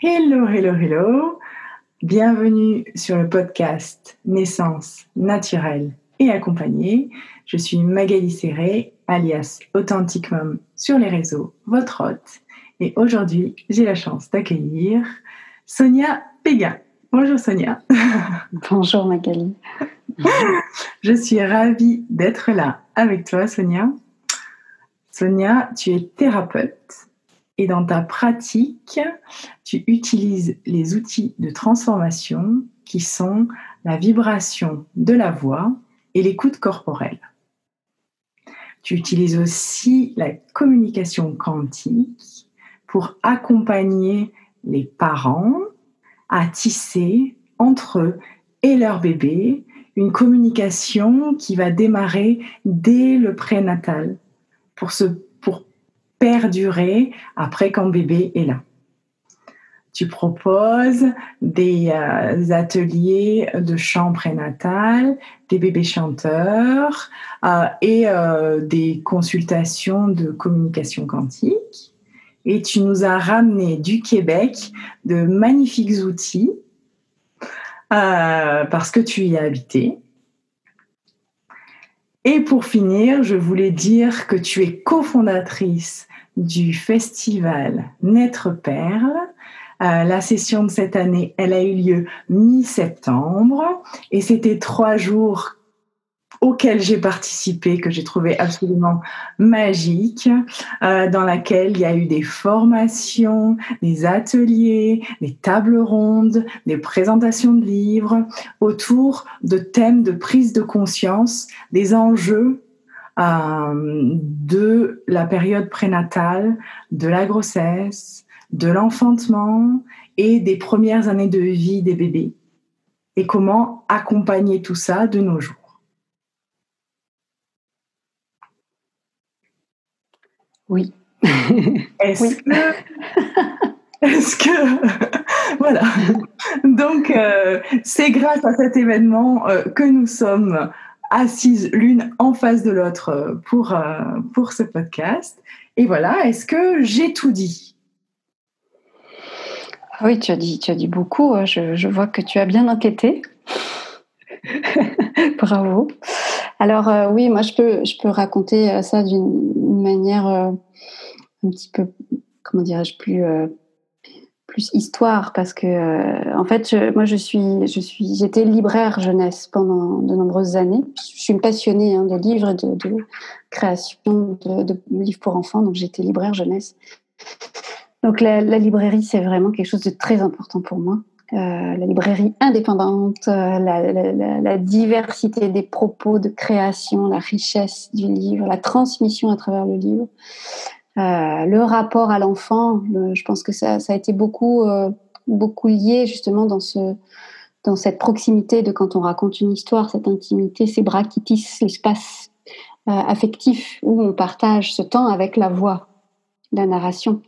Hello, hello, hello. Bienvenue sur le podcast Naissance naturelle et accompagnée. Je suis Magali Serré, alias Authentic Mom sur les réseaux, votre hôte. Et aujourd'hui, j'ai la chance d'accueillir Sonia Péga. Bonjour Sonia. Bonjour Magali. Je suis ravie d'être là avec toi Sonia. Sonia, tu es thérapeute et dans ta pratique, tu utilises les outils de transformation qui sont la vibration de la voix et l'écoute corporelle. Tu utilises aussi la communication quantique pour accompagner les parents à tisser entre eux et leur bébé une communication qui va démarrer dès le prénatal pour se perdurer après quand bébé est là. Tu proposes des euh, ateliers de chant prénatal, des bébés chanteurs euh, et euh, des consultations de communication quantique. Et tu nous as ramené du Québec de magnifiques outils parce que tu y as habité. Et pour finir, je voulais dire que tu es cofondatrice du festival Naître Perle. Euh, la session de cette année, elle a eu lieu mi-septembre et c'était trois jours auxquels j'ai participé, que j'ai trouvé absolument magique, euh, dans laquelle il y a eu des formations, des ateliers, des tables rondes, des présentations de livres autour de thèmes de prise de conscience des enjeux euh, de la période prénatale, de la grossesse, de l'enfantement et des premières années de vie des bébés et comment accompagner tout ça de nos jours. Oui. Est-ce que... Est-ce que... voilà. Donc, euh, c'est grâce à cet événement euh, que nous sommes assises l'une en face de l'autre euh, pour, euh, pour ce podcast. Et voilà, est-ce que j'ai tout dit? Oui, tu as dit, tu as dit beaucoup. Hein. Je, je vois que tu as bien enquêté. Bravo. Alors euh, oui, moi je peux, je peux raconter ça d'une manière un petit peu, comment dirais-je, plus plus histoire parce que euh, en fait moi je suis je suis j'étais libraire jeunesse pendant de nombreuses années. Je suis une passionnée hein, de livres et de, création de, livres pour enfants donc j'étais libraire jeunesse. Donc la, librairie c'est vraiment quelque chose de très important pour moi. euh, la librairie indépendante euh, la, diversité des propos de création la richesse du livre la transmission à travers le livre euh, le rapport à l'enfant, je pense que ça, a été beaucoup, euh, beaucoup lié justement dans, ce, dans cette proximité de quand on raconte une histoire, cette intimité, ces bras qui tissent l'espace euh, affectif où on partage ce temps avec la voix, la narration.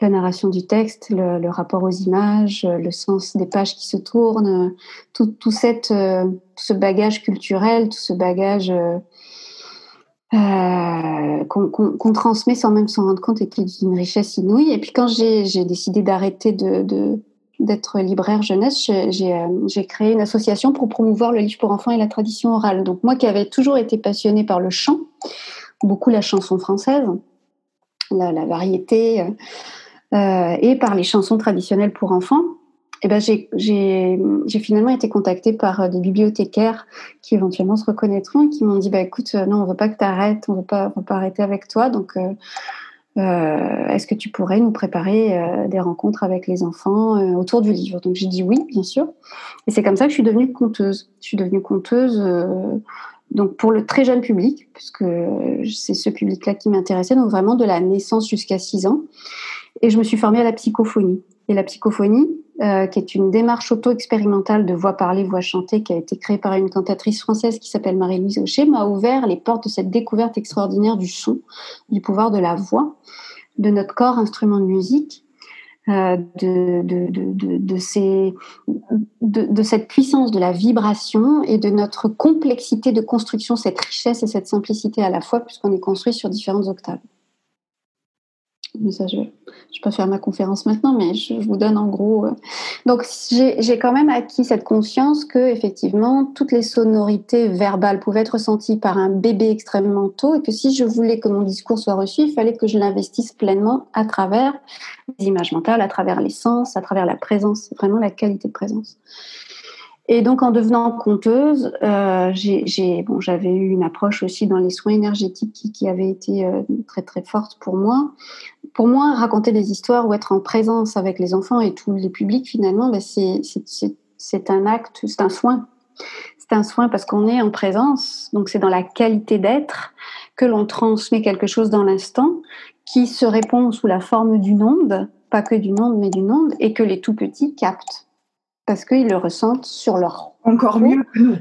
La narration du texte, le, rapport aux images, le sens des pages qui se tournent, tout, tout cette, ce bagage culturel, tout ce bagage euh, qu'on transmet sans même s'en rendre compte et qui est d'une richesse inouïe. Et puis quand j'ai décidé d'arrêter de, d'être libraire jeunesse, euh, j'ai créé une association pour promouvoir le livre pour enfants et la tradition orale. Donc moi qui avais toujours été passionnée par le chant, beaucoup la chanson française, la variété, euh, et par les chansons traditionnelles pour enfants, eh ben j'ai finalement été contactée par euh, des bibliothécaires qui éventuellement se reconnaîtront et qui m'ont dit bah, écoute, euh, non, on ne veut pas que tu arrêtes, on veut pas, pas arrêter avec toi. Donc, est-ce que tu pourrais nous préparer des rencontres avec les enfants autour du livre? Donc, j'ai dit oui, bien sûr. Et c'est comme ça que je suis devenue conteuse. Je suis devenue conteuse donc pour le très jeune public, puisque c'est ce public-là qui m'intéressait, donc vraiment de la naissance jusqu'à 6 ans. Et je me suis formée à la psychophonie. Et la psychophonie, euh, qui est une démarche auto-expérimentale de voix parlée, voix chantée, qui a été créée par une cantatrice française qui s'appelle Marie-Louise Aucher, m'a ouvert les portes de cette découverte extraordinaire du son, du pouvoir de la voix, de notre corps, instrument de musique, euh, de, de, cette puissance de la vibration et de notre complexité de construction, cette richesse et cette simplicité à la fois, puisqu'on est construit sur différentes octaves. Je ne vais pas faire ma conférence maintenant, mais je, vous donne en gros. Euh. Donc, j'ai quand même acquis cette conscience que, effectivement, toutes les sonorités verbales pouvaient être ressenties par un bébé extrêmement tôt et que si je voulais que mon discours soit reçu, il fallait que je l'investisse pleinement à travers les images mentales, à travers les sens, à travers la présence, vraiment la qualité de présence. Et donc, en devenant conteuse, euh, j'avais eu une approche aussi dans les soins énergétiques qui, qui avait été euh, très très forte pour moi. Pour moi, raconter des histoires ou être en présence avec les enfants et tous les publics, finalement, ben c'est, un acte, c'est un soin. C'est un soin parce qu'on est en présence, donc c'est dans la qualité d'être que l'on transmet quelque chose dans l'instant qui se répond sous la forme d'une onde, pas que d'une onde, mais d'une onde, et que les tout petits captent parce qu'ils le ressentent sur leur encore mieux que nous.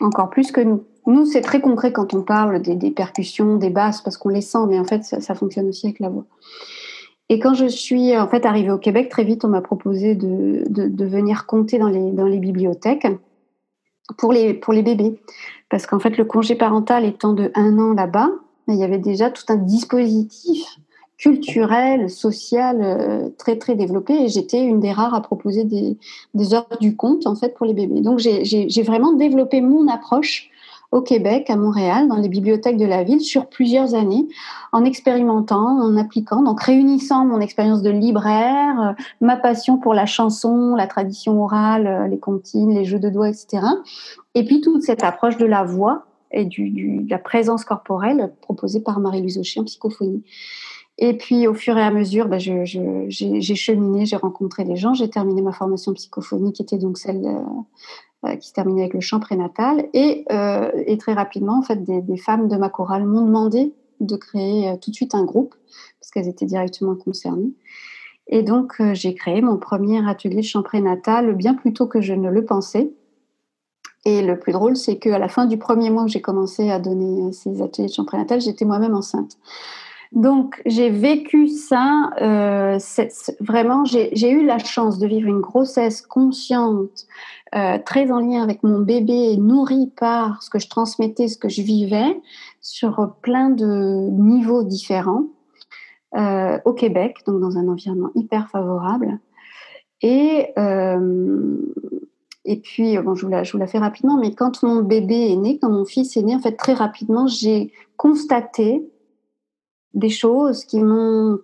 encore plus que nous. Nous, c'est très concret quand on parle des, percussions, des basses, parce qu'on les sent, mais en fait, ça, fonctionne aussi avec la voix. Et quand je suis en fait arrivée au Québec, très vite, on m'a proposé de, venir compter dans les, dans les bibliothèques pour les, pour les bébés. Parce qu'en fait, le congé parental étant de un an là-bas, il y avait déjà tout un dispositif culturel, social euh, très très développé et j'étais une des rares à proposer des, des heures du compte en fait pour les bébés. Donc j'ai vraiment développé mon approche au Québec, à Montréal, dans les bibliothèques de la ville sur plusieurs années, en expérimentant, en appliquant, donc réunissant mon expérience de libraire, euh, ma passion pour la chanson, la tradition orale, euh, les comptines, les jeux de doigts, etc. Et puis toute cette approche de la voix et du, de la présence corporelle proposée par Marie-Louise Aucher en psychophonie. Et puis, au fur et à mesure, bah, j'ai cheminé, j'ai rencontré des gens, j'ai terminé ma formation psychophonique, qui était donc celle euh, qui se terminait avec le chant prénatal. Et, euh, et très rapidement, en fait, des, des femmes de ma chorale m'ont demandé de créer tout de suite un groupe, parce qu'elles étaient directement concernées. Et donc, j'ai créé mon premier atelier de chant prénatal bien plus tôt que je ne le pensais. Et le plus drôle, c'est qu'à la fin du premier mois où j'ai commencé à donner ces ateliers de chant prénatal, j'étais moi-même enceinte. Donc, j'ai vécu ça. Euh, vraiment, j'ai eu la chance de vivre une grossesse consciente, euh, très en lien avec mon bébé, nourrie par ce que je transmettais, ce que je vivais, sur plein de niveaux différents, euh, au Québec, donc dans un environnement hyper favorable. Et, puis, bon, je je vous la fais rapidement, mais quand mon bébé est né, quand mon fils est né, en fait, très rapidement, j'ai constaté des choses qui m'ont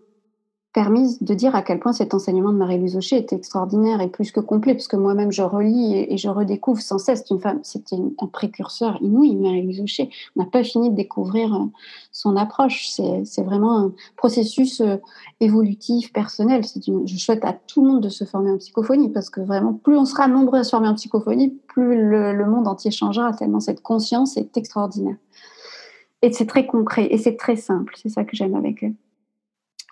permis de dire à quel point cet enseignement de Marie-Louise Aucher était extraordinaire et plus que complet, parce que moi-même je relis et, je redécouvre sans cesse. une femme, c'était un précurseur inouï, Marie-Louise. On n'a pas fini de découvrir euh, son approche. C'est vraiment un processus euh, évolutif, personnel. Je souhaite à tout le monde de se former en psychophonie, parce que vraiment, plus on sera nombreux à se former en psychophonie, plus le monde entier changera, tellement cette conscience est extraordinaire. Et c'est très concret et c'est très simple. C'est ça que j'aime avec eux.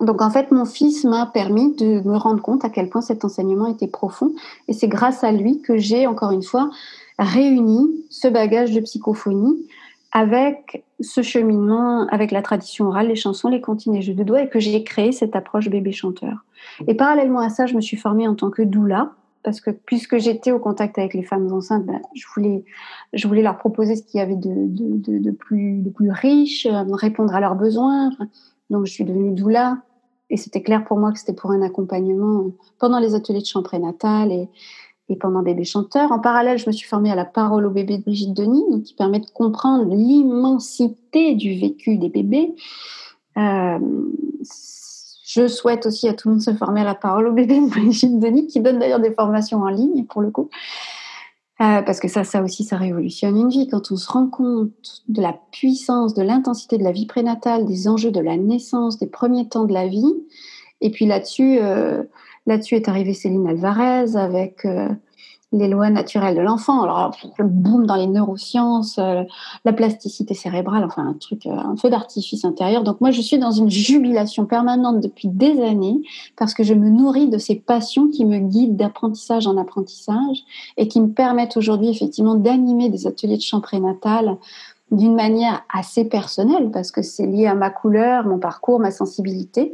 Donc en fait, mon fils m'a permis de me rendre compte à quel point cet enseignement était profond. Et c'est grâce à lui que j'ai, encore une fois, réuni ce bagage de psychophonie avec ce cheminement, avec la tradition orale, les chansons, les comptines et jeux de doigts, et que j'ai créé cette approche bébé chanteur. Et parallèlement à ça, je me suis formée en tant que doula, parce que puisque j'étais au contact avec les femmes enceintes, ben, je, voulais, je voulais leur proposer ce qu'il y avait de, de, plus, riche, euh, répondre à leurs besoins. Donc je suis devenue doula et c'était clair pour moi que c'était pour un accompagnement pendant les ateliers de chant prénatal et, et pendant Bébé Chanteur. En parallèle, je me suis formée à la parole au bébé de Brigitte Denis, qui permet de comprendre l'immensité du vécu des bébés. Euh, je souhaite aussi à tout le monde se former à la parole au bébé de Brigitte Denis, qui donne d'ailleurs des formations en ligne pour le coup. Euh, parce que ça, ça aussi, ça révolutionne une vie. Quand on se rend compte de la puissance, de l'intensité de la vie prénatale, des enjeux de la naissance, des premiers temps de la vie. Et puis là-dessus, euh, là-dessus est arrivée Céline Alvarez avec euh, les lois naturelles de l'enfant. Alors, le boom dans les neurosciences, euh, la plasticité cérébrale, enfin, un truc, euh, un feu d'artifice intérieur. Donc, moi, je suis dans une jubilation permanente depuis des années parce que je me nourris de ces passions qui me guident d'apprentissage en apprentissage et qui me permettent aujourd'hui, effectivement, d'animer des ateliers de chant prénatal d'une manière assez personnelle parce que c'est lié à ma couleur, mon parcours, ma sensibilité.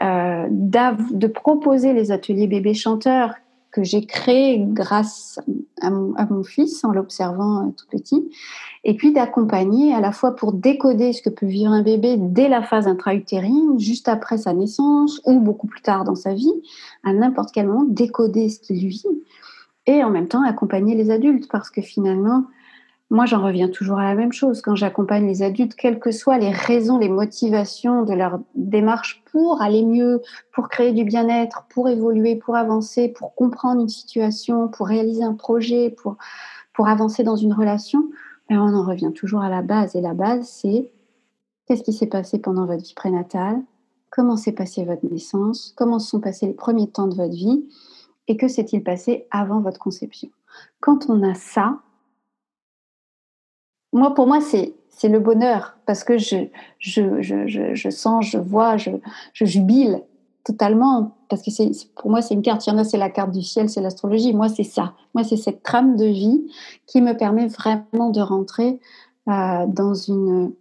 Euh, de proposer les ateliers bébé chanteurs que j'ai créé grâce à mon, fils en l'observant euh, tout petit, et puis d'accompagner à la fois pour décoder ce que peut vivre un bébé dès la phase intra-utérine, juste après sa naissance ou beaucoup plus tard dans sa vie, à n'importe quel moment, décoder ce qu'il vit, et en même temps accompagner les adultes, parce que finalement, moi, j'en reviens toujours à la même chose. Quand j'accompagne les adultes, quelles que soient les raisons, les motivations de leur démarche pour aller mieux, pour créer du bien-être, pour évoluer, pour avancer, pour comprendre une situation, pour réaliser un projet, pour, pour avancer dans une relation, ben, on en revient toujours à la base. Et la base, c'est qu'est-ce qui s'est passé pendant votre vie prénatale, comment s'est passée votre naissance, comment se sont passés les premiers temps de votre vie, et que s'est-il passé avant votre conception? Quand on a ça, moi, pour moi, c'est c'est le bonheur parce que je, je, je, je, sens, je vois, je, je jubile totalement parce que c'est pour moi c'est une carte. Il y en a c'est la carte du ciel, c'est l'astrologie. Moi c'est ça. Moi c'est cette trame de vie qui me permet vraiment de rentrer euh, dans une,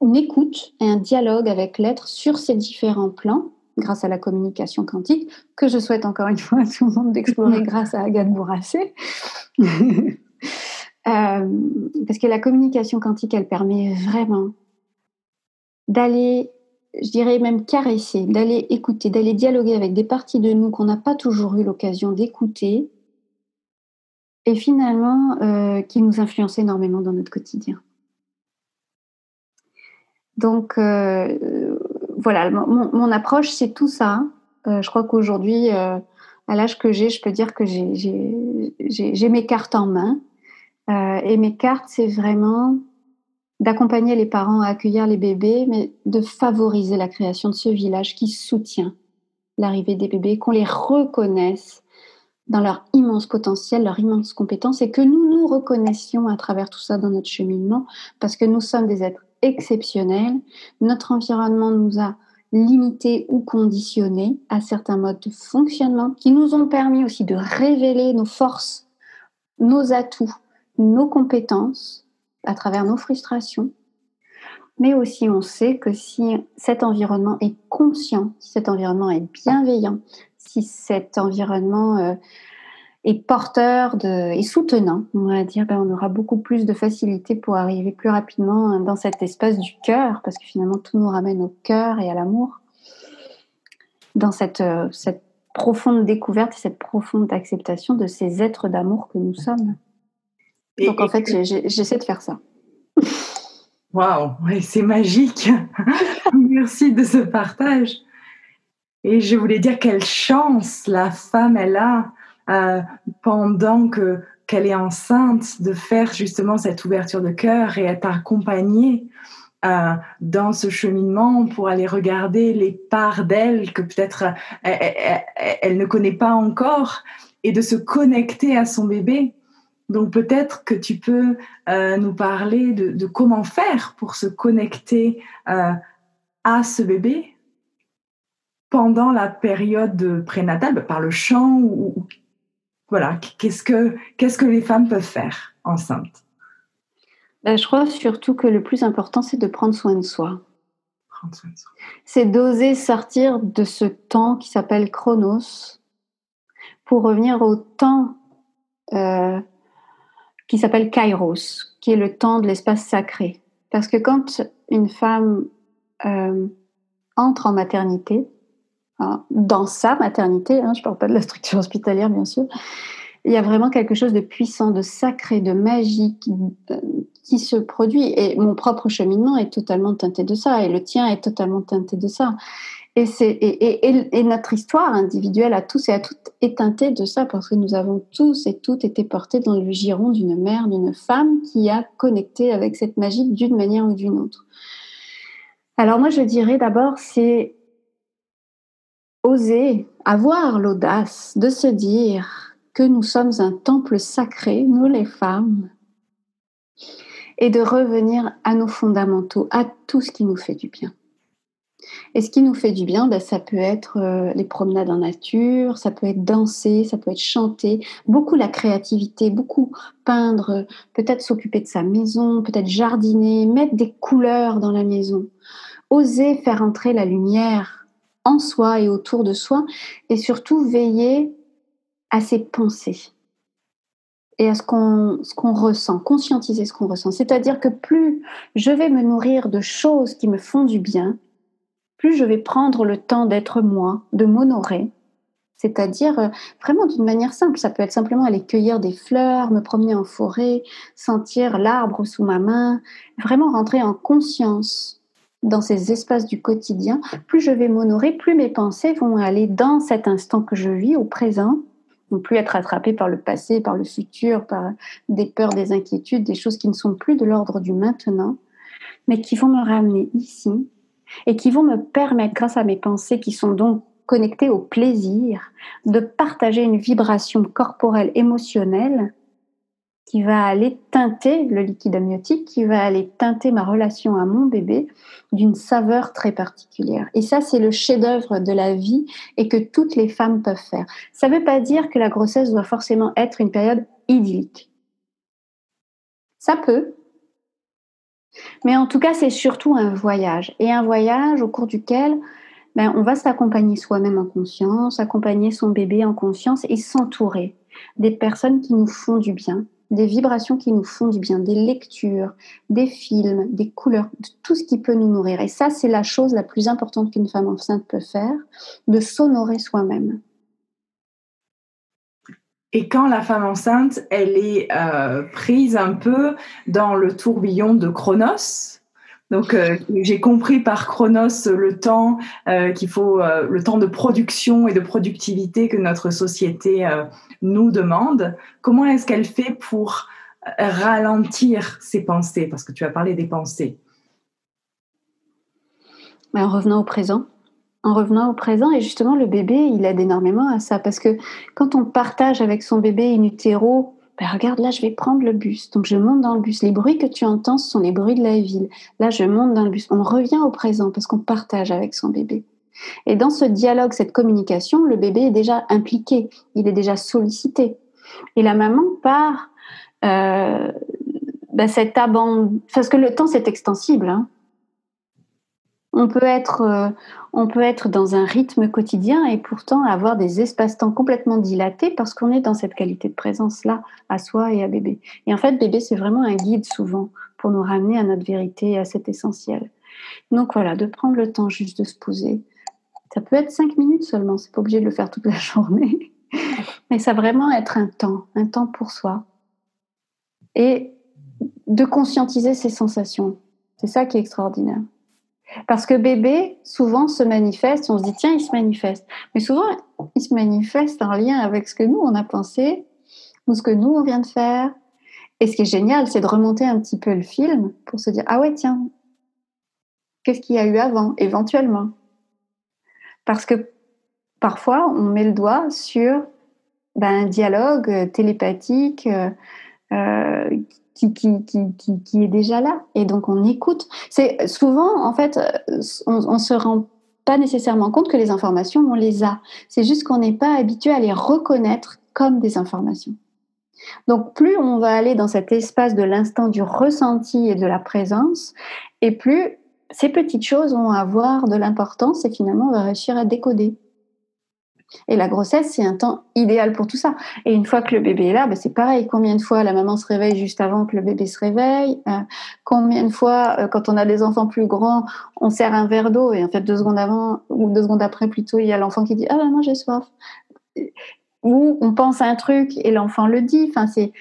une écoute et un dialogue avec l'être sur ces différents plans grâce à la communication quantique que je souhaite encore une fois à tout le monde d'explorer grâce à Agathe Bourrassé. Euh, parce que la communication quantique, elle permet vraiment d'aller, je dirais même caresser, d'aller écouter, d'aller dialoguer avec des parties de nous qu'on n'a pas toujours eu l'occasion d'écouter et finalement euh, qui nous influencent énormément dans notre quotidien. Donc euh, voilà, mon, approche, c'est tout ça. je crois qu'aujourd'hui, à l'âge que j'ai, je peux dire que j'ai mes cartes en main. Euh, et mes cartes, c'est vraiment d'accompagner les parents à accueillir les bébés, mais de favoriser la création de ce village qui soutient l'arrivée des bébés, qu'on les reconnaisse dans leur immense potentiel, leur immense compétence, et que nous nous reconnaissions à travers tout ça dans notre cheminement, parce que nous sommes des êtres exceptionnels. Notre environnement nous a limités ou conditionnés à certains modes de fonctionnement qui nous ont permis aussi de révéler nos forces, nos atouts, nos compétences à travers nos frustrations, mais aussi on sait que si cet environnement est conscient, si cet environnement est bienveillant, si cet environnement euh, est porteur et soutenant, on va dire, ben, on aura beaucoup plus de facilité pour arriver plus rapidement dans cet espace du cœur, parce que finalement tout nous ramène au cœur et à l'amour, dans cette, euh, cette profonde découverte et cette profonde acceptation de ces êtres d'amour que nous sommes. Donc en fait, j'essaie de faire ça. Waouh, c'est magique. Merci de ce partage. Et je voulais dire quelle chance la femme elle a euh, pendant que qu'elle est enceinte de faire justement cette ouverture de cœur et être accompagnée euh, dans ce cheminement pour aller regarder les parts d'elle que peut-être elle, ne connaît pas encore et de se connecter à son bébé donc peut-être que tu peux euh, nous parler de, comment faire pour se connecter euh, à ce bébé pendant la période prénatale, bah, par le chant ou, voilà, qu'est-ce que qu'est-ce que les femmes peuvent faire enceintes? Ben, Je crois surtout que le plus important, c'est de prendre soin de soi. C'est d'oser sortir de ce temps qui s'appelle Chronos pour revenir au temps euh, qui s'appelle Kairos, qui est le temps de l'espace sacré. Parce que quand une femme euh, entre en maternité, hein, dans sa maternité, hein, je ne parle pas de la structure hospitalière bien sûr, il y a vraiment quelque chose de puissant, de sacré, de magique euh, qui, se produit. Et mon propre cheminement est totalement teinté de ça, et le tien est totalement teinté de ça. Et, notre histoire individuelle à tous et à toutes est teintée de ça parce que nous avons tous et toutes été portés dans le giron d'une mère, d'une femme qui a connecté avec cette magie d'une manière ou d'une autre. Alors moi je dirais d'abord c'est oser avoir l'audace de se dire que nous sommes un temple sacré, nous les femmes, et de revenir à nos fondamentaux, à tout ce qui nous fait du bien. Et ce qui nous fait du bien, ben, ça peut être euh, les promenades en nature, ça peut être danser, ça peut être chanter, beaucoup la créativité, beaucoup peindre, peut-être s'occuper de sa maison, peut-être jardiner, mettre des couleurs dans la maison, oser faire entrer la lumière en soi et autour de soi, et surtout veiller à ses pensées et à ce qu'on ce qu'on ressent, conscientiser ce qu'on ressent. C'est-à-dire que plus je vais me nourrir de choses qui me font du bien, plus je vais prendre le temps d'être moi, de m'honorer. C'est-à-dire euh, vraiment d'une manière simple. Ça peut être simplement aller cueillir des fleurs, me promener en forêt, sentir l'arbre sous ma main, vraiment rentrer en conscience dans ces espaces du quotidien. Plus je vais m'honorer, plus mes pensées vont aller dans cet instant que je vis, au présent, ne plus être attrapé par le passé, par le futur, par des peurs, des inquiétudes, des choses qui ne sont plus de l'ordre du maintenant, mais qui vont me ramener ici et qui vont me permettre, grâce à mes pensées qui sont donc connectées au plaisir, de partager une vibration corporelle émotionnelle qui va aller teinter le liquide amniotique, qui va aller teinter ma relation à mon bébé d'une saveur très particulière. Et ça, c'est le chef-d'œuvre de la vie et que toutes les femmes peuvent faire. Ça ne veut pas dire que la grossesse doit forcément être une période idyllique. Ça peut. Mais en tout cas, c'est surtout un voyage. Et un voyage au cours duquel ben, on va s'accompagner soi-même en conscience, accompagner son bébé en conscience et s'entourer des personnes qui nous font du bien, des vibrations qui nous font du bien, des lectures, des films, des couleurs, tout ce qui peut nous nourrir. Et ça, c'est la chose la plus importante qu'une femme enceinte peut faire, de s'honorer soi-même. Et quand la femme enceinte, elle est euh, prise un peu dans le tourbillon de Chronos, donc euh, j'ai compris par Chronos le temps euh, qu'il faut, le temps de production et de productivité que notre société nous demande, comment est-ce qu'elle fait pour ralentir ses pensées? Parce que tu as parlé des pensées. en revenant au présent. En revenant au présent, et justement, le bébé, il aide énormément à ça. Parce que quand on partage avec son bébé in utero, ben regarde, là, je vais prendre le bus. Donc, je monte dans le bus. Les bruits que tu entends, ce sont les bruits de la ville. Là, je monte dans le bus. On revient au présent parce qu'on partage avec son bébé. Et dans ce dialogue, cette communication, le bébé est déjà impliqué, il est déjà sollicité. Et la maman part euh, ben parce que le temps c'est extensible. Hein. On peut être, euh, on peut être dans un rythme quotidien et pourtant avoir des espaces-temps complètement dilatés parce qu'on est dans cette qualité de présence là à soi et à bébé. Et en fait, bébé c'est vraiment un guide souvent pour nous ramener à notre vérité, à cet essentiel. Donc voilà, de prendre le temps juste de se poser, ça peut être cinq minutes seulement, c'est pas obligé de le faire toute la journée. Mais ça vraiment être un temps, un temps pour soi. Et de conscientiser ses sensations. C'est ça qui est extraordinaire. Parce que bébé, souvent, se manifeste, on se dit, tiens, il se manifeste. Mais souvent, il se manifeste en lien avec ce que nous, on a pensé, ou ce que nous, on vient de faire. Et ce qui est génial, c'est de remonter un petit peu le film pour se dire, ah ouais, tiens, qu'est-ce qu'il y a eu avant, éventuellement? Parce que parfois, on met le doigt sur ben, un dialogue euh, télépathique euh, euh, qui, qui, est déjà là. Et donc, on écoute. C'est souvent, en fait, on ne se rend pas nécessairement compte que les informations, on les a. C'est juste qu'on n'est pas habitué à les reconnaître comme des informations. Donc, plus on va aller dans cet espace de l'instant du ressenti et de la présence, et plus ces petites choses vont avoir de l'importance et finalement on va réussir à décoder. Et la grossesse, c'est un temps idéal pour tout ça. Et une fois que le bébé est là, ben c'est pareil. Combien de fois la maman se réveille juste avant que le bébé se réveille euh, Combien de fois, euh, quand on a des enfants plus grands, on sert un verre d'eau et en fait deux secondes avant ou deux secondes après plutôt, il y a l'enfant qui dit ah non j'ai soif. Ou on pense à un truc et l'enfant le dit. Enfin c'est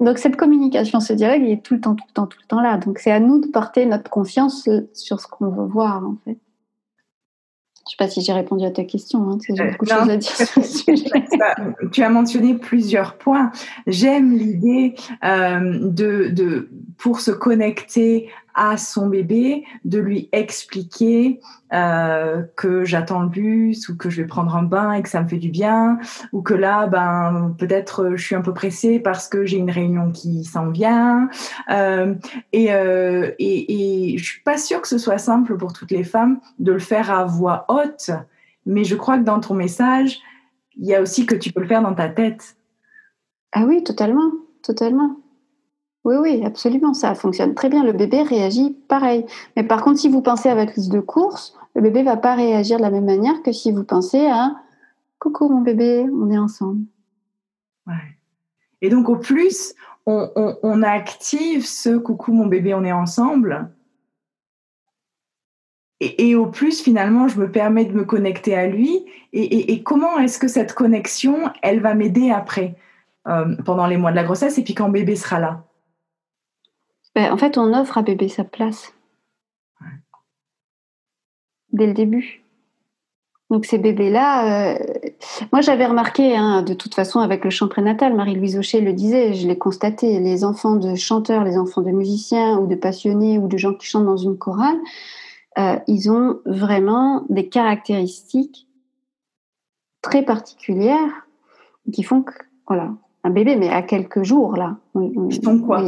donc cette communication, ce dialogue, il est tout le temps, tout le temps, tout le temps là. Donc c'est à nous de porter notre confiance sur ce qu'on veut voir en fait. Je ne sais pas si j'ai répondu à ta question. Hein, j'ai beaucoup de choses à dire Tu as mentionné plusieurs points. J'aime l'idée euh, de, de, pour se connecter à son bébé, de lui expliquer euh, que j'attends le bus ou que je vais prendre un bain et que ça me fait du bien, ou que là, ben peut-être je suis un peu pressée parce que j'ai une réunion qui s'en vient. Euh, et, euh, et je suis pas sûre que ce soit simple pour toutes les femmes de le faire à voix haute, mais je crois que dans ton message, il y a aussi que tu peux le faire dans ta tête. Ah oui, totalement, totalement. Oui, oui, absolument, ça fonctionne très bien. Le bébé réagit pareil. Mais par contre, si vous pensez à votre liste de courses, le bébé va pas réagir de la même manière que si vous pensez à Coucou mon bébé, on est ensemble. Et donc, au plus, on, active ce coucou mon bébé, on est ensemble. Et, au plus, finalement, je me permets de me connecter à lui. Et, comment est-ce que cette connexion, elle va m'aider après, euh, pendant les mois de la grossesse, et puis quand bébé sera là? Ben, En fait, on offre à bébé sa place. Dès le début. Donc ces bébés-là, euh, moi j'avais remarqué, hein, de toute façon avec le chant prénatal, Marie-Louise Aucher le disait, je l'ai constaté, les enfants de chanteurs, les enfants de musiciens ou de passionnés ou de gens qui chantent dans une chorale, euh, ils ont vraiment des caractéristiques très particulières qui font que, voilà, un bébé, mais à quelques jours là, ils font quoi?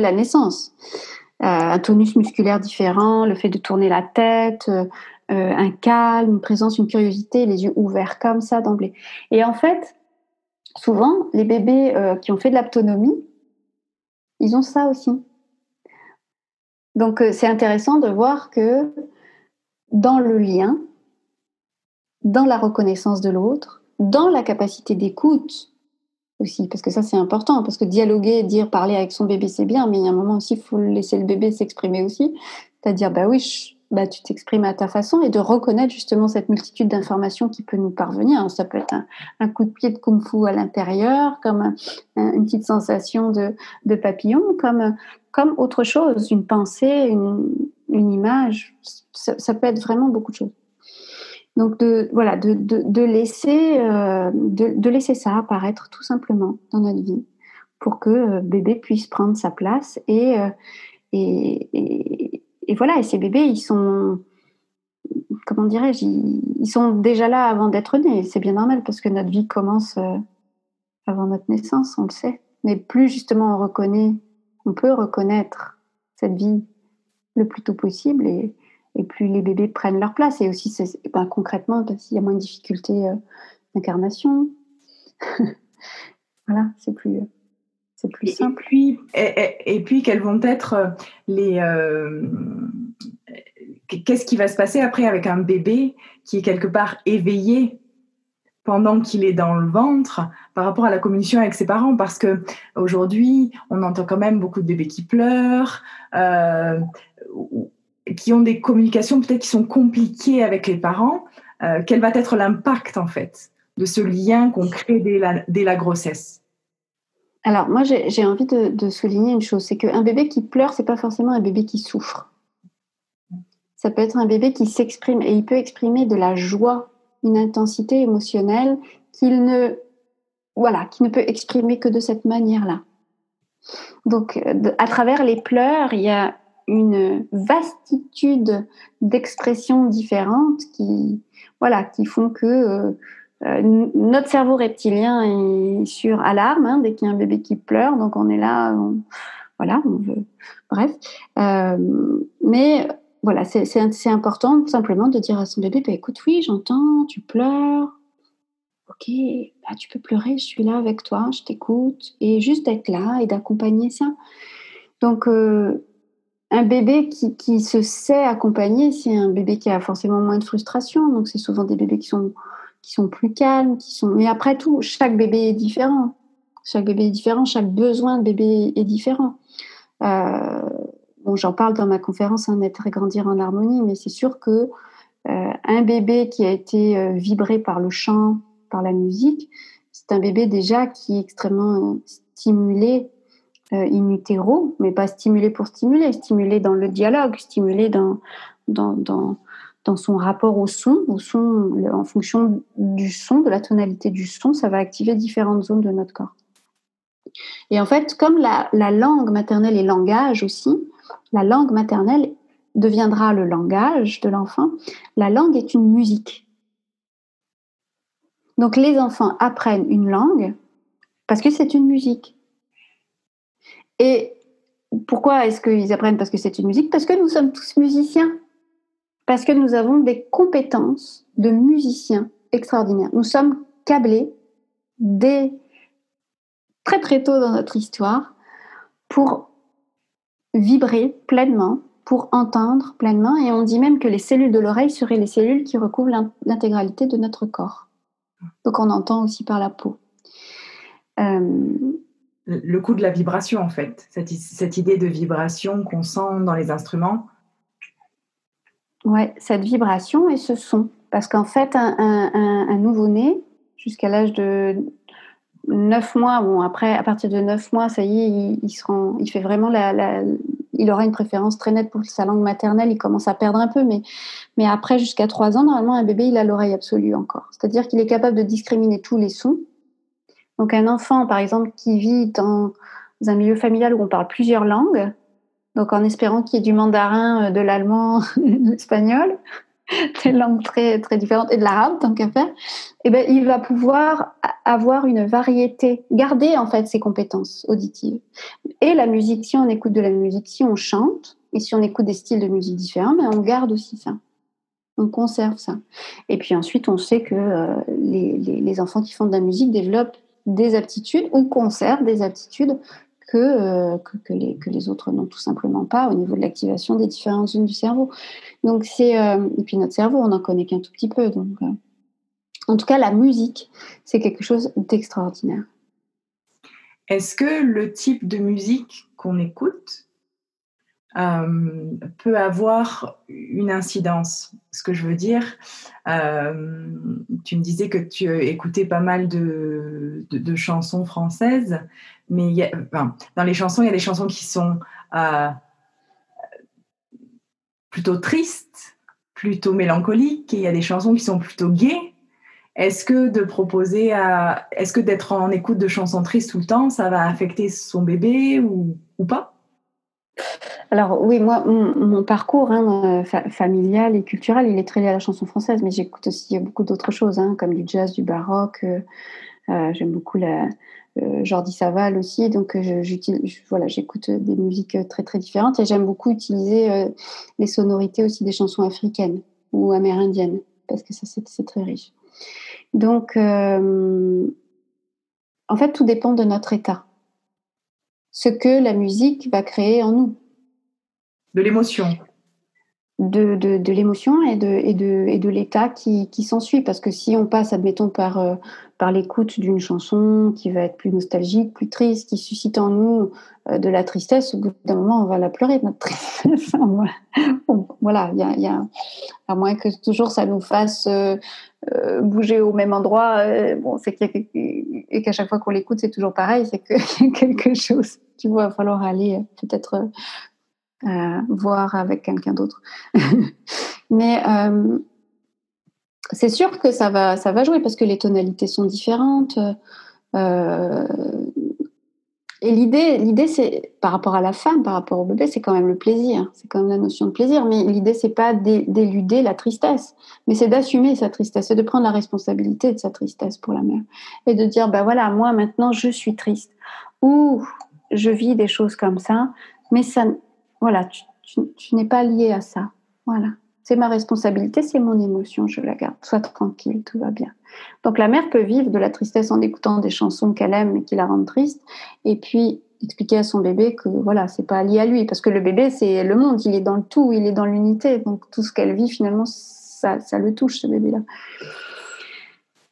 La naissance. Euh, un tonus musculaire différent, le fait de tourner la tête, euh, un calme, une présence, une curiosité, les yeux ouverts comme ça d'emblée. Et en fait, souvent, les bébés euh, qui ont fait de l'autonomie, ils ont ça aussi. Donc c'est intéressant de voir que dans le lien, dans la reconnaissance de l'autre, dans la capacité d'écoute parce que ça c'est important, parce que dialoguer, dire, parler avec son bébé c'est bien, mais il y a un moment aussi, il faut laisser le bébé s'exprimer aussi, c'est-à-dire, bah oui, bah, tu t'exprimes à ta façon et de reconnaître justement cette multitude d'informations qui peut nous parvenir. Ça peut être un, coup de pied de kung fu à l'intérieur, comme une petite sensation de, papillon, comme, comme autre chose, une pensée, une image. Ça, peut être vraiment beaucoup de choses. Donc de voilà de, de, laisser euh, de, laisser ça apparaître tout simplement dans notre vie pour que euh, bébé puisse prendre sa place et, euh, et et voilà, et ces bébés, ils sont, comment dirais-je, ils, sont déjà là avant d'être nés. C'est bien normal parce que notre vie commence avant notre naissance, on le sait. Mais plus justement on reconnaît, on peut reconnaître cette vie le plus tôt possible et, plus les bébés prennent leur place. Et aussi, ben, concrètement, il y a moins de difficultés euh, d'incarnation. voilà, c'est plus c'est plus simple. Et puis, et, vont être euh, les. Euh, qu'est-ce qui va se passer après avec un bébé qui est quelque part éveillé pendant qu'il est dans le ventre par rapport à la communication avec ses parents? Parce que aujourd'hui on entend quand même beaucoup de bébés qui pleurent euh, qui ont des communications peut-être qui sont compliquées avec les parents quel va être l'impact en fait de ce lien qu'on crée dès la grossesse? Alors, moi, j'ai envie de, souligner une chose, c'est qu'un bébé qui pleure, c'est pas forcément un bébé qui souffre. Ça peut être un bébé qui s'exprime et il peut exprimer de la joie, une intensité émotionnelle qu'il ne, voilà, qui ne peut exprimer que de cette manière-là. Donc, à travers les pleurs, il y a une vastitude d'expressions différentes qui, voilà, qui font que euh, euh, notre cerveau reptilien est sur alarme hein, dès qu'il y a un bébé qui pleure, donc on est là, voilà, on veut, bref. Euh, mais voilà, c'est important simplement de dire à son bébé, bah, écoute, oui, j'entends, tu pleures, ok, bah, tu peux pleurer, je suis là avec toi, je t'écoute, et juste d'être là et d'accompagner ça. Donc, un bébé qui, se sait accompagner, c'est un bébé qui a forcément moins de frustration, donc c'est souvent des bébés qui sont plus calmes, qui sont. Mais après tout, chaque bébé est différent. Chaque bébé est différent, chaque besoin de bébé est différent. Euh, bon, j'en parle dans ma conférence un Être et grandir en harmonie, mais c'est sûr que euh, un bébé qui a été euh, vibré par le chant, par la musique, c'est un bébé déjà qui est extrêmement stimulé in utero, mais pas stimulé pour stimuler, stimulé dans le dialogue, stimulé dans, dans, dans dans son rapport au son, au son, en fonction du son, de la tonalité du son, ça va activer différentes zones de notre corps. Et en fait, comme la, langue maternelle est langage aussi, la langue maternelle deviendra le langage de l'enfant. La langue est une musique. Donc les enfants apprennent une langue parce que c'est une musique. Et pourquoi est-ce qu'ils apprennent? Parce que c'est une musique? Parce que nous sommes tous musiciens parce que nous avons des compétences de musiciens extraordinaires. Nous sommes câblés dès très très tôt dans notre histoire pour vibrer pleinement, pour entendre pleinement, et on dit même que les cellules de l'oreille seraient les cellules qui recouvrent l'intégralité de notre corps. Donc on entend aussi par la peau. Le coup de la vibration, en fait, cette, idée de vibration qu'on sent dans les instruments. Ouais, cette vibration et ce son. Parce qu'en fait, un, nouveau-né, jusqu'à l'âge de 9 mois, bon, après, à partir de 9 mois, ça y est, il, il, il fait vraiment la, Il aura une préférence très nette pour sa langue maternelle, il commence à perdre un peu, mais, mais après, jusqu'à 3 ans, normalement, un bébé, il a l'oreille absolue encore. C'est-à-dire qu'il est capable de discriminer tous les sons donc un enfant, par exemple, qui vit dans un milieu familial où on parle plusieurs langues, donc en espérant qu'il y ait du mandarin, euh, de l'allemand, de l'espagnol, des langues très, très différentes, et de l'arabe, tant qu'à faire, eh ben, il va pouvoir avoir une variété, garder en fait ses compétences auditives. Et la musique, si on écoute de la musique, si on chante, et si on écoute des styles de musique différents, ben, on garde aussi ça. On conserve ça. Et puis ensuite, on sait que euh, les, les, enfants qui font de la musique développent des aptitudes ou conservent des aptitudes que, euh, que, les, que, les, autres n'ont tout simplement pas au niveau de l'activation des différentes zones du cerveau. Donc c'est euh, et puis notre cerveau, on n'en connaît qu'un tout petit peu. Donc euh, en tout cas, la musique, c'est quelque chose d'extraordinaire. Est-ce que le type de musique qu'on écoute euh, peut avoir une incidence. Ce que je veux dire, euh, tu me disais que tu écoutais pas mal de, de, chansons françaises, mais dans les chansons, il y a des chansons qui sont euh, plutôt tristes, plutôt mélancoliques, et il y a des chansons qui sont plutôt gaies. Est-ce que de proposer à, est-ce que d'être en écoute de chansons tristes tout le temps, ça va affecter son bébé ou, ou pas? Alors oui, moi, mon, parcours hein, familial et culturel, il est très lié à la chanson française, mais j'écoute aussi beaucoup d'autres choses, hein, comme du jazz, du baroque. Euh, euh, j'aime beaucoup la, euh, Jordi Saval aussi, donc voilà, j'écoute des musiques très très différentes et j'aime beaucoup utiliser les sonorités aussi des chansons africaines ou amérindiennes, parce que ça c'est très riche. Donc, en fait, tout dépend de notre état. Ce que la musique va créer en nous. De l'émotion. De, de, l'émotion et de, et de, et de l'état qui, qui s'ensuit. Parce que si on passe, admettons, par, euh, par l'écoute d'une chanson qui va être plus nostalgique, plus triste, qui suscite en nous euh, de la tristesse, au bout d'un moment, on va la pleurer, notre tristesse. voilà, il y a, y a, à moins que toujours ça nous fasse euh, bouger au même endroit. bon, c'est qu'à chaque fois qu'on l'écoute, c'est toujours pareil, c'est que quelque chose. Tu vois, va falloir aller peut-être voir avec quelqu'un d'autre. Mais euh, c'est sûr que ça va, ça va jouer parce que les tonalités sont différentes. Euh, et l'idée, l'idée, c'est par rapport à la femme, par rapport au bébé, c'est quand même le plaisir, c'est quand même la notion de plaisir. Mais l'idée, c'est pas d'éluder la tristesse, mais c'est d'assumer sa tristesse, c'est de prendre la responsabilité de sa tristesse pour la mère et de dire, ben voilà, moi maintenant je suis triste ou je vis des choses comme ça, mais ça, voilà, tu, n'es pas lié à ça. Voilà. C'est ma responsabilité, c'est mon émotion, je la garde. Sois tranquille, tout va bien. Donc la mère peut vivre de la tristesse en écoutant des chansons qu'elle aime et qui la rendent triste, et puis expliquer à son bébé que voilà, c'est pas lié à lui, parce que le bébé c'est le monde, il est dans le tout, il est dans l'unité, donc tout ce qu'elle vit finalement, ça, ça le touche ce bébé-là.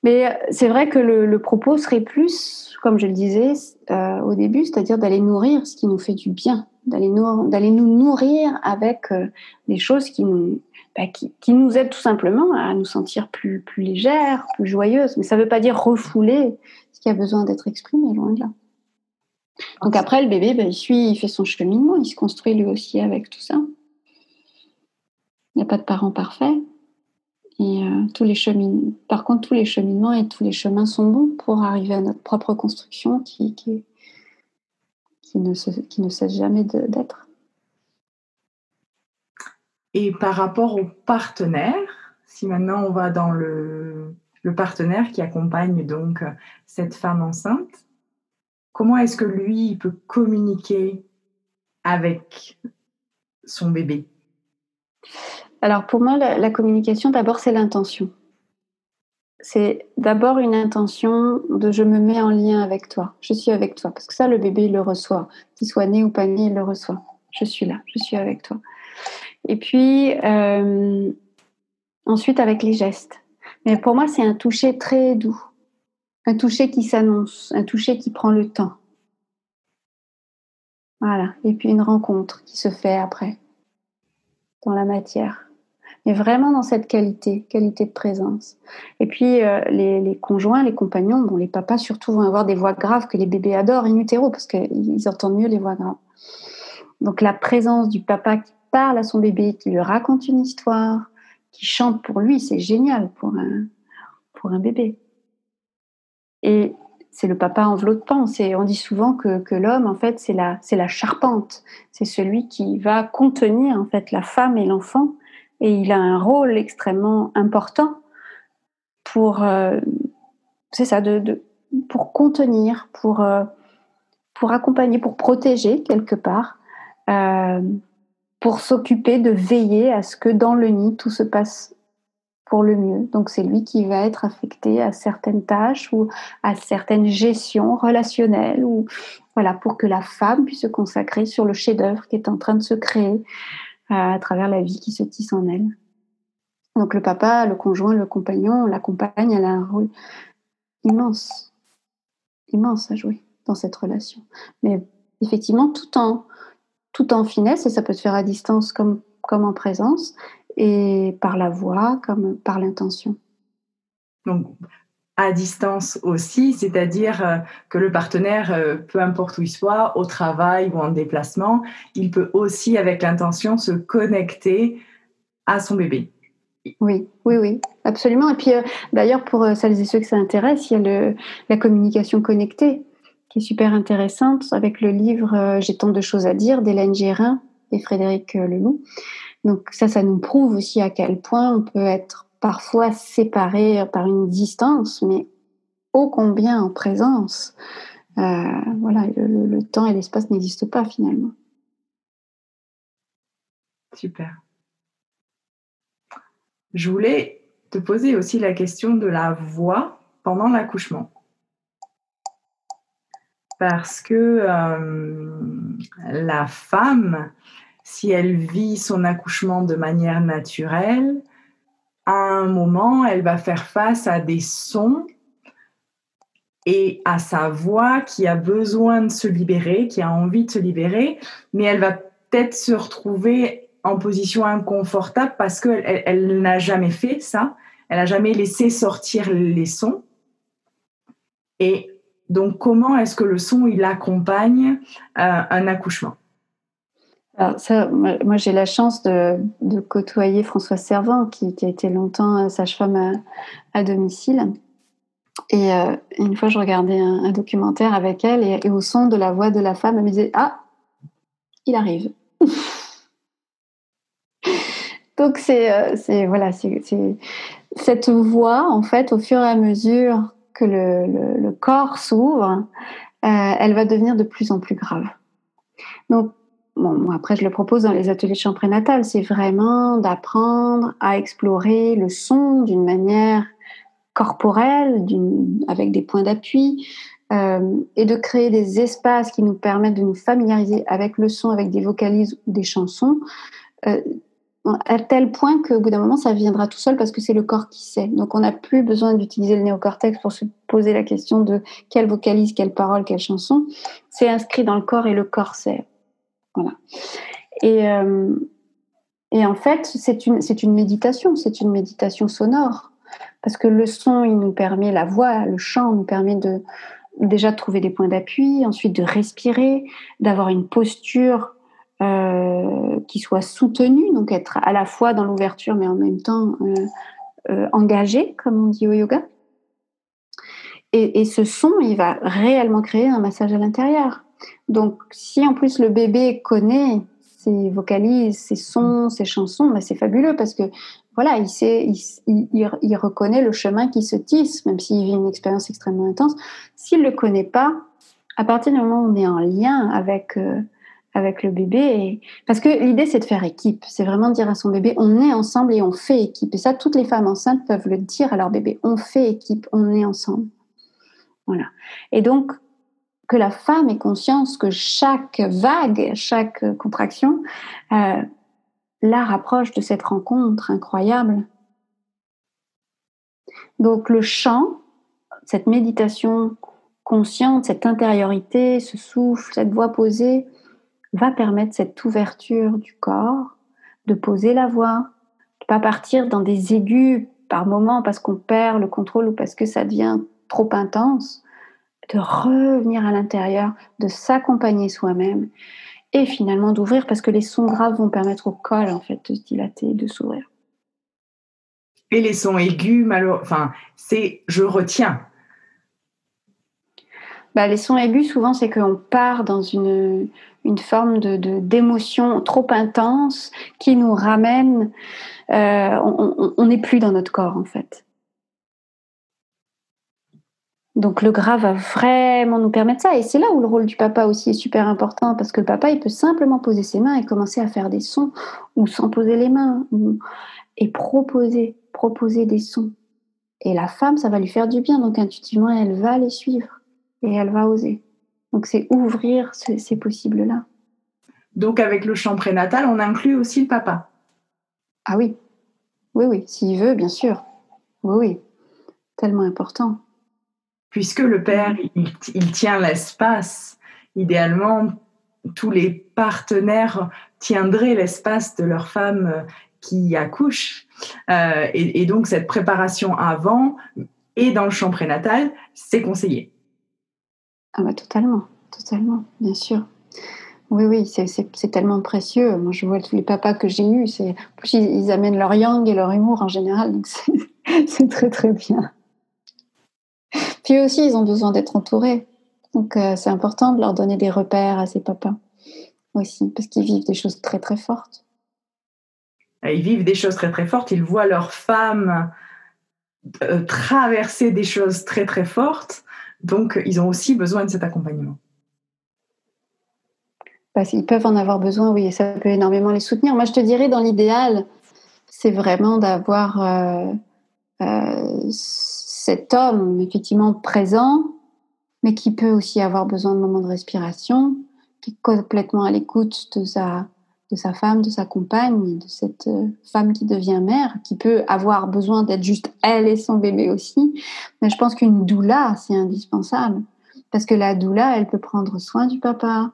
Mais euh, c'est vrai que le, propos serait plus, comme je le disais euh, au début, c'est-à-dire d'aller nourrir ce qui nous fait du bien, d'aller nous, nourrir avec euh, des choses qui nous, bah, qui, qui, nous aident tout simplement à nous sentir plus, plus légères, plus joyeuses. Mais ça ne veut pas dire refouler ce qui a besoin d'être exprimé, loin de là. Donc après, le bébé, bah, il suit, il fait son cheminement, il se construit lui aussi avec tout ça. Il n'y a pas de parents parfaits. Euh, tous les par contre, tous les cheminements et tous les chemins sont bons pour arriver à notre propre construction qui, ne, cesse jamais d'être. Et par rapport au partenaire, si maintenant on va dans le, partenaire qui accompagne donc cette femme enceinte, comment est-ce que lui peut communiquer avec son bébé? Alors pour moi, la, communication, d'abord, c'est l'intention. C'est d'abord une intention de je me mets en lien avec toi, je suis avec toi. Parce que ça, le bébé, il le reçoit. Qu'il soit né ou pas né, il le reçoit. Je suis là, je suis avec toi. Et puis, euh, ensuite, avec les gestes. Mais pour moi, c'est un toucher très doux. Un toucher qui s'annonce, un toucher qui prend le temps. Voilà. Et puis une rencontre qui se fait après, dans la matière. Mais vraiment dans cette qualité, qualité de présence. Et puis euh, les, conjoints, les compagnons, bon, les papas surtout vont avoir des voix graves que les bébés adorent in utero parce qu'ils entendent mieux les voix graves. Donc la présence du papa qui parle à son bébé, qui lui raconte une histoire, qui chante pour lui, c'est génial pour un, pour un bébé. Et c'est le papa enveloppant. On dit souvent que, que l'homme, en fait, c'est la, la charpente. C'est celui qui va contenir, en fait, la femme et l'enfant. Et il a un rôle extrêmement important pour, euh, c'est ça, de, pour contenir, pour, euh, pour accompagner, pour protéger quelque part, euh, pour s'occuper de veiller à ce que dans le nid, tout se passe pour le mieux. Donc c'est lui qui va être affecté à certaines tâches ou à certaines gestions relationnelles ou voilà pour que la femme puisse se consacrer sur le chef-d'œuvre qui est en train de se créer à travers la vie qui se tisse en elle. Donc le papa, le conjoint, le compagnon, la compagne, elle a un rôle immense, immense à jouer dans cette relation. Mais effectivement, tout en tout en finesse et ça peut se faire à distance comme comme en présence et par la voix comme par l'intention. Donc, à distance aussi, c'est-à-dire euh, que le partenaire, euh, peu importe où il soit, au travail ou en déplacement, il peut aussi, avec l'intention, se connecter à son bébé. Oui, oui, oui, absolument. Et puis, euh, d'ailleurs, pour celles et ceux que ça intéresse, il y a le, la communication connectée qui est super intéressante avec le livre J'ai tant de choses à dire d'Hélène Gérin et Frédéric Leloup. Donc ça, ça nous prouve aussi à quel point on peut être parfois séparé par une distance, mais ô combien en présence. Euh, voilà, le, temps et l'espace n'existent pas finalement. Super. Je voulais te poser aussi la question de la voix pendant l'accouchement. Parce que euh, la femme si elle vit son accouchement de manière naturelle, un moment, elle va faire face à des sons et à sa voix qui a besoin de se libérer, qui a envie de se libérer, mais elle va peut-être se retrouver en position inconfortable parce qu'elle elle, n'a jamais fait ça, elle n'a jamais laissé sortir les sons. Et donc, comment est-ce que le son, il accompagne euh, un accouchement? Moi, j'ai la chance de, côtoyer Françoise Servant, qui, a été longtemps euh, sage-femme à, domicile. Et euh, une fois, je regardais un, documentaire avec elle, et, au son de la voix de la femme, elle me disait Ah, il arrive. Donc, c'est euh, voilà, cette voix, en fait, au fur et à mesure que le, corps s'ouvre, elle va devenir de plus en plus grave. Donc, après, je le propose dans les ateliers de chant prénatal, c'est vraiment d'apprendre à explorer le son d'une manière corporelle, avec des points d'appui, euh, et de créer des espaces qui nous permettent de nous familiariser avec le son, avec des vocalises ou des chansons, euh, à tel point qu'au bout d'un moment, ça viendra tout seul parce que c'est le corps qui sait. Donc, on n'a plus besoin d'utiliser le néocortex pour se poser la question de quelle vocalise, quelle parole, quelle chanson. C'est inscrit dans le corps et le corps sait. Voilà. Et, euh, et en fait, c'est une, une méditation, c'est une méditation sonore. Parce que le son, il nous permet, la voix, le chant nous permet de déjà de trouver des points d'appui, ensuite de respirer, d'avoir une posture euh, qui soit soutenue, donc être à la fois dans l'ouverture mais en même temps euh engagé, comme on dit au yoga. Et, et, ce son, il va réellement créer un massage à l'intérieur. Donc, si en plus le bébé connaît ses vocalises, ses sons, ses chansons, ben, c'est fabuleux parce que voilà, il, reconnaît le chemin qui se tisse, même s'il vit une expérience extrêmement intense. S'il ne le connaît pas, à partir du moment où on est en lien avec, euh, avec le bébé, parce que l'idée c'est de faire équipe, c'est vraiment de dire à son bébé, on est ensemble et on fait équipe. Et ça, toutes les femmes enceintes peuvent le dire à leur bébé, on fait équipe, on est ensemble. Voilà. Et donc, que la femme ait conscience que chaque vague, chaque contraction euh, la rapproche de cette rencontre incroyable. Donc le chant, cette méditation consciente, cette intériorité, ce souffle, cette voix posée, va permettre cette ouverture du corps, de poser la voix, de pas partir dans des aigus par moment parce qu'on perd le contrôle ou parce que ça devient trop intense, de revenir à l'intérieur, de s'accompagner soi-même et finalement d'ouvrir parce que les sons graves vont permettre au col en fait de se dilater, de s'ouvrir. Et les sons aigus, enfin, c'est je retiens. Bah, les sons aigus, souvent, c'est qu'on part dans une, une forme de, d'émotion trop intense qui nous ramène. Euh, on n'est plus dans notre corps, en fait. Donc le gras va vraiment nous permettre ça. Et c'est là où le rôle du papa aussi est super important, parce que le papa, il peut simplement poser ses mains et commencer à faire des sons, ou sans poser les mains, et proposer, proposer des sons. Et la femme, ça va lui faire du bien, donc intuitivement, elle va les suivre et elle va oser. Donc c'est ouvrir ces, possibles-là. Donc avec le chant prénatal, on inclut aussi le papa. Ah oui, oui, oui, s'il veut, bien sûr. Oui, oui, tellement important. Puisque le père, il, tient l'espace, idéalement, tous les partenaires tiendraient l'espace de leur femme qui accouche. Euh, et, donc cette préparation avant et dans le champ prénatal, c'est conseillé. Ah bah totalement, totalement, bien sûr. Oui, oui, c'est tellement précieux. Moi, je vois tous les papas que j'ai eus, c'est ils, ils, amènent leur yang et leur humour en général, donc c'est très très bien. Puis aussi, ils ont besoin d'être entourés, donc euh, c'est important de leur donner des repères à ces papas aussi, parce qu'ils vivent des choses très très fortes. Ils vivent des choses très très fortes. Ils voient leurs femmes euh, traverser des choses très très fortes. Donc, ils ont aussi besoin de cet accompagnement. Bah, ils peuvent en avoir besoin, oui, et ça peut énormément les soutenir. Moi, je te dirais, dans l'idéal, c'est vraiment d'avoir euh, cet homme, effectivement, présent, mais qui peut aussi avoir besoin de moments de respiration, qui est complètement à l'écoute de sa, de sa femme, de sa compagne, de cette euh, femme qui devient mère, qui peut avoir besoin d'être juste elle et son bébé aussi. Mais je pense qu'une doula, c'est indispensable. Parce que la doula, elle peut prendre soin du papa,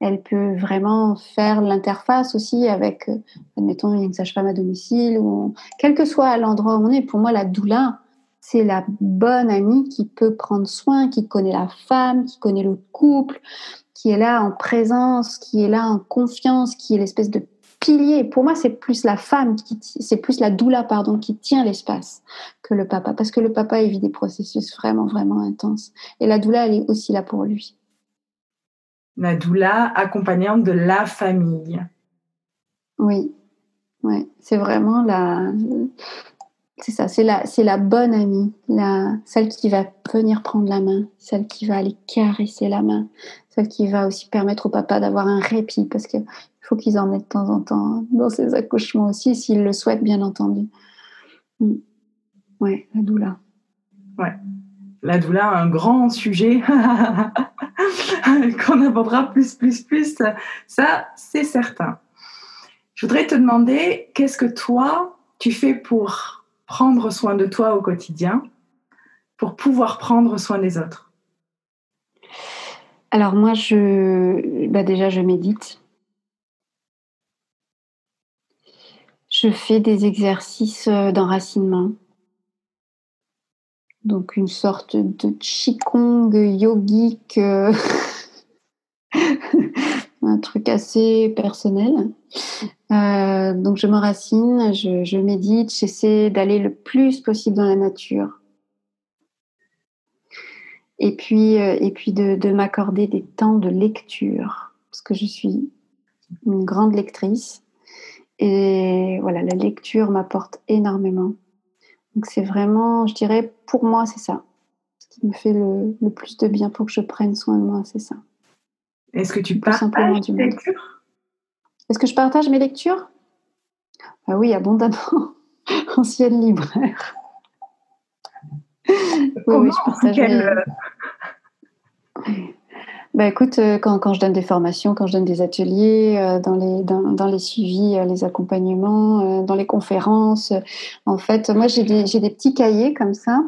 elle peut vraiment faire l'interface aussi avec, euh, admettons, une sage-femme à domicile, ou quel que soit l'endroit où on est. Pour moi, la doula, c'est la bonne amie qui peut prendre soin, qui connaît la femme, qui connaît le couple, qui est là en présence, qui est là en confiance, qui est l'espèce de pilier. Pour moi, c'est plus la femme, qui c'est plus la doula, pardon, qui tient l'espace que le papa, parce que le papa vit des processus vraiment, vraiment intenses. Et la doula, elle est aussi là pour lui. La doula accompagnante de la famille. Oui, ouais, c'est vraiment la, c'est ça, c'est la, la bonne amie, celle qui va venir prendre la main, celle qui va aller caresser la main, celle qui va aussi permettre au papa d'avoir un répit, parce qu'il faut qu'ils en aient de temps en temps dans ses accouchements aussi, s'ils le souhaitent, bien entendu. Mm. Ouais, la doula. Ouais. La doula, un grand sujet qu'on abordera plus, plus, plus. Ça, c'est certain. Je voudrais te demander, qu'est-ce que toi, tu fais pour prendre soin de toi au quotidien pour pouvoir prendre soin des autres Alors moi, je, bah déjà, je médite. Je fais des exercices euh, d'enracinement. Donc une sorte de Qigong yogique, euh, un truc assez personnel. Euh, donc je m'enracine, je, je médite, j'essaie d'aller le plus possible dans la nature. Et puis, euh, et puis de, de m'accorder des temps de lecture, parce que je suis une grande lectrice. Et voilà, la lecture m'apporte énormément. Donc c'est vraiment, je dirais, pour moi, c'est ça. Ce qui me fait le, le, plus de bien pour que je prenne soin de moi, c'est ça. Est-ce que tu parles simplement du lecture est-ce que je partage mes lectures? Ah Oui, abondamment. Ancienne libraire. oui, oui, je partage mes... Bah, écoute, euh, quand, quand, je donne des formations, quand je donne des ateliers, euh, dans, les, dans, dans les suivis, euh, les accompagnements, dans les conférences, en fait, moi j'ai des, des, petits cahiers comme ça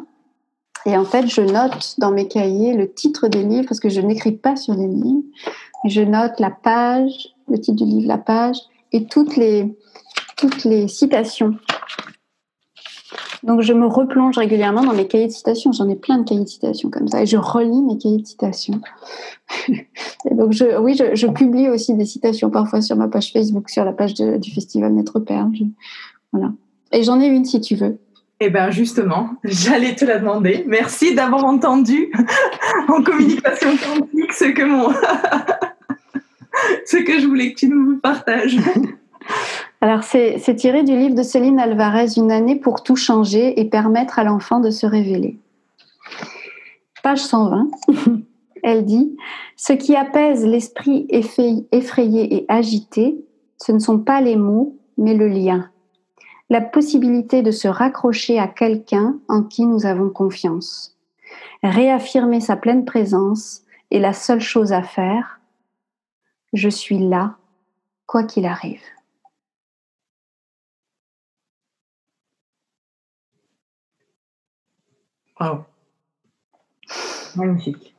Et en fait, je note dans mes cahiers le titre des livres parce que je n'écris pas sur les livres. Je note la page, le titre du livre, la page et toutes les, toutes les citations. Donc, je me replonge régulièrement dans mes cahiers de citations. J'en ai plein de cahiers de citations comme ça et je relis mes cahiers de citations. et donc, je, oui, je, publie aussi des citations parfois sur ma page Facebook, sur la page du festival Maître Père. voilà. Et j'en ai une si tu veux. Eh bien, justement, j'allais te la demander. Merci d'avoir entendu en communication quantique ce que, mon ce que je voulais que tu nous partages. Alors, c'est tiré du livre de Céline Alvarez, Une année pour tout changer et permettre à l'enfant de se révéler. Page 120, elle dit Ce qui apaise l'esprit effrayé et agité, ce ne sont pas les mots, mais le lien la possibilité de se raccrocher à quelqu'un en qui nous avons confiance. Réaffirmer sa pleine présence est la seule chose à faire. Je suis là, quoi qu'il arrive. Wow. Magnifique.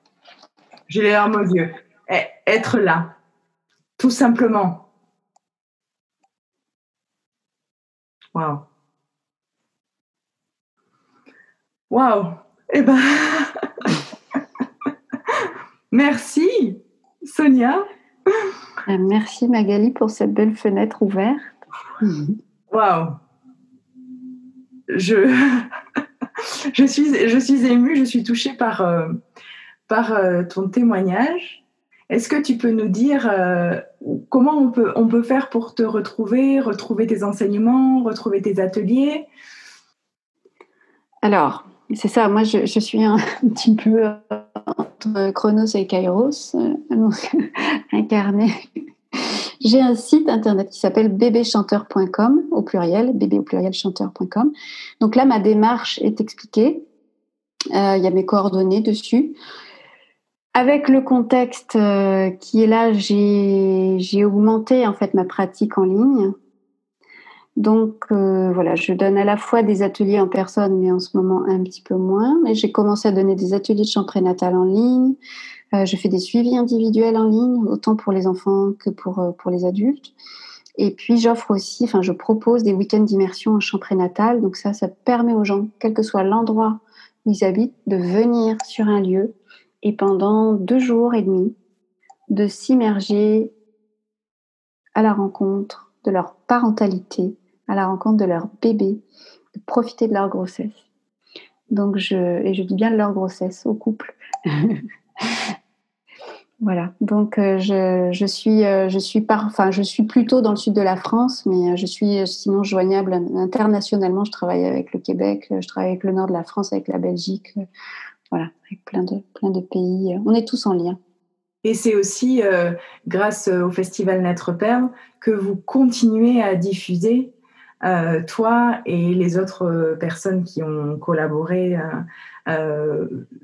J'ai les larmes aux yeux. Eh, être là, tout simplement. Waouh. Waouh. Eh ben, merci, Sonia. Euh, merci, Magali, pour cette belle fenêtre ouverte. Waouh. Je, je, suis, je suis émue, je suis touchée par, euh, par euh, ton témoignage. Est-ce que tu peux nous dire euh, comment on peut, on peut faire pour te retrouver, retrouver tes enseignements, retrouver tes ateliers? Alors, c'est ça, moi je, suis un, petit peu entre Chronos et Kairos, euh, incarné. J'ai un site internet qui s'appelle bébéchanteur.com au pluriel, bébé au pluriel chanteur.com. Donc là, ma démarche est expliquée. Euh, il y a mes coordonnées dessus. Avec le contexte euh, qui est là, j'ai augmenté en fait ma pratique en ligne. Donc euh, voilà, je donne à la fois des ateliers en personne, mais en ce moment un petit peu moins. Mais j'ai commencé à donner des ateliers de chant prénatal en ligne. Euh, je fais des suivis individuels en ligne, autant pour les enfants que pour pour les adultes. Et puis j'offre aussi, enfin je propose des week-ends d'immersion en chant prénatal. Donc ça, ça permet aux gens, quel que soit l'endroit où ils habitent, de venir sur un lieu et pendant deux jours et demi de s'immerger à la rencontre de leur parentalité, à la rencontre de leur bébé, de profiter de leur grossesse. Donc je et je dis bien de leur grossesse au couple. voilà. Donc euh, je, je, suis euh, je suis par, enfin je suis plutôt dans le sud de la France, mais euh, je suis sinon joignable internationalement. Je travaille avec le Québec, je travaille avec le nord de la France, avec la Belgique voilà, avec plein de, plein de pays. On est tous en lien. Et c'est aussi euh, grâce au Festival Naître Perle que vous continuez à diffuser, euh, toi et les autres euh, personnes qui ont collaboré,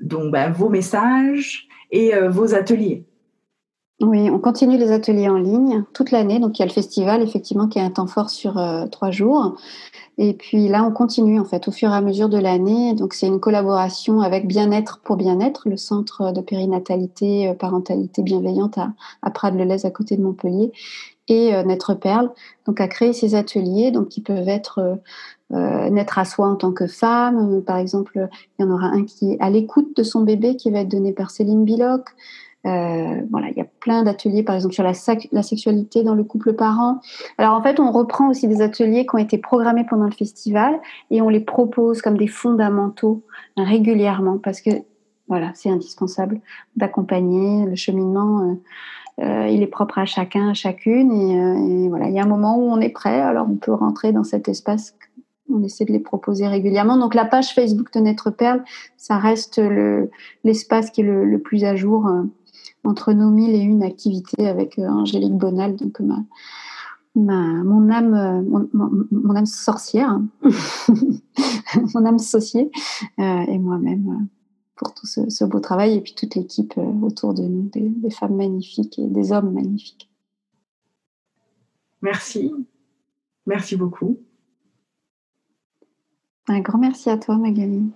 donc bah, vos messages et vos ateliers. Oui, on continue les ateliers en ligne toute l'année. Donc il y a le festival, effectivement, qui est un temps fort sur trois jours. Et puis là, on continue en fait au fur et à mesure de l'année. Donc c'est une collaboration avec Bien-être pour Bien-être, le centre de périnatalité, euh, parentalité bienveillante à, à Prades-le-Lez à côté de Montpellier, et euh, Naître Perle. Donc à créer ces ateliers, donc qui peuvent être euh, euh naître à soi en tant que femme. Par exemple, il y en aura un qui est à l'écoute de son bébé qui va être donné par Céline Biloc. Euh, voilà, il y a plein d'ateliers, par exemple sur la, sexualité dans le couple parent. Alors en fait, on reprend aussi des ateliers qui ont été programmés pendant le festival et on les propose comme des fondamentaux régulièrement parce que voilà, c'est indispensable d'accompagner le cheminement. Euh, euh, il est propre à chacun, à chacune, et, voilà, il y a un moment où on est prêt, alors on peut rentrer dans cet espace. On essaie de les proposer régulièrement. Donc la page Facebook de Naître Perle, ça reste l'espace qui est le, plus à jour entre nos mille et une activités avec euh, Angélique Bonal, donc ma, mon âme, euh, mon, âme sorcière, mon âme associée, euh, et moi-même pour tout ce, beau travail et puis toute l'équipe autour de nous, des, des, femmes magnifiques et des hommes magnifiques. Merci, merci beaucoup. Un grand merci à toi, Magali.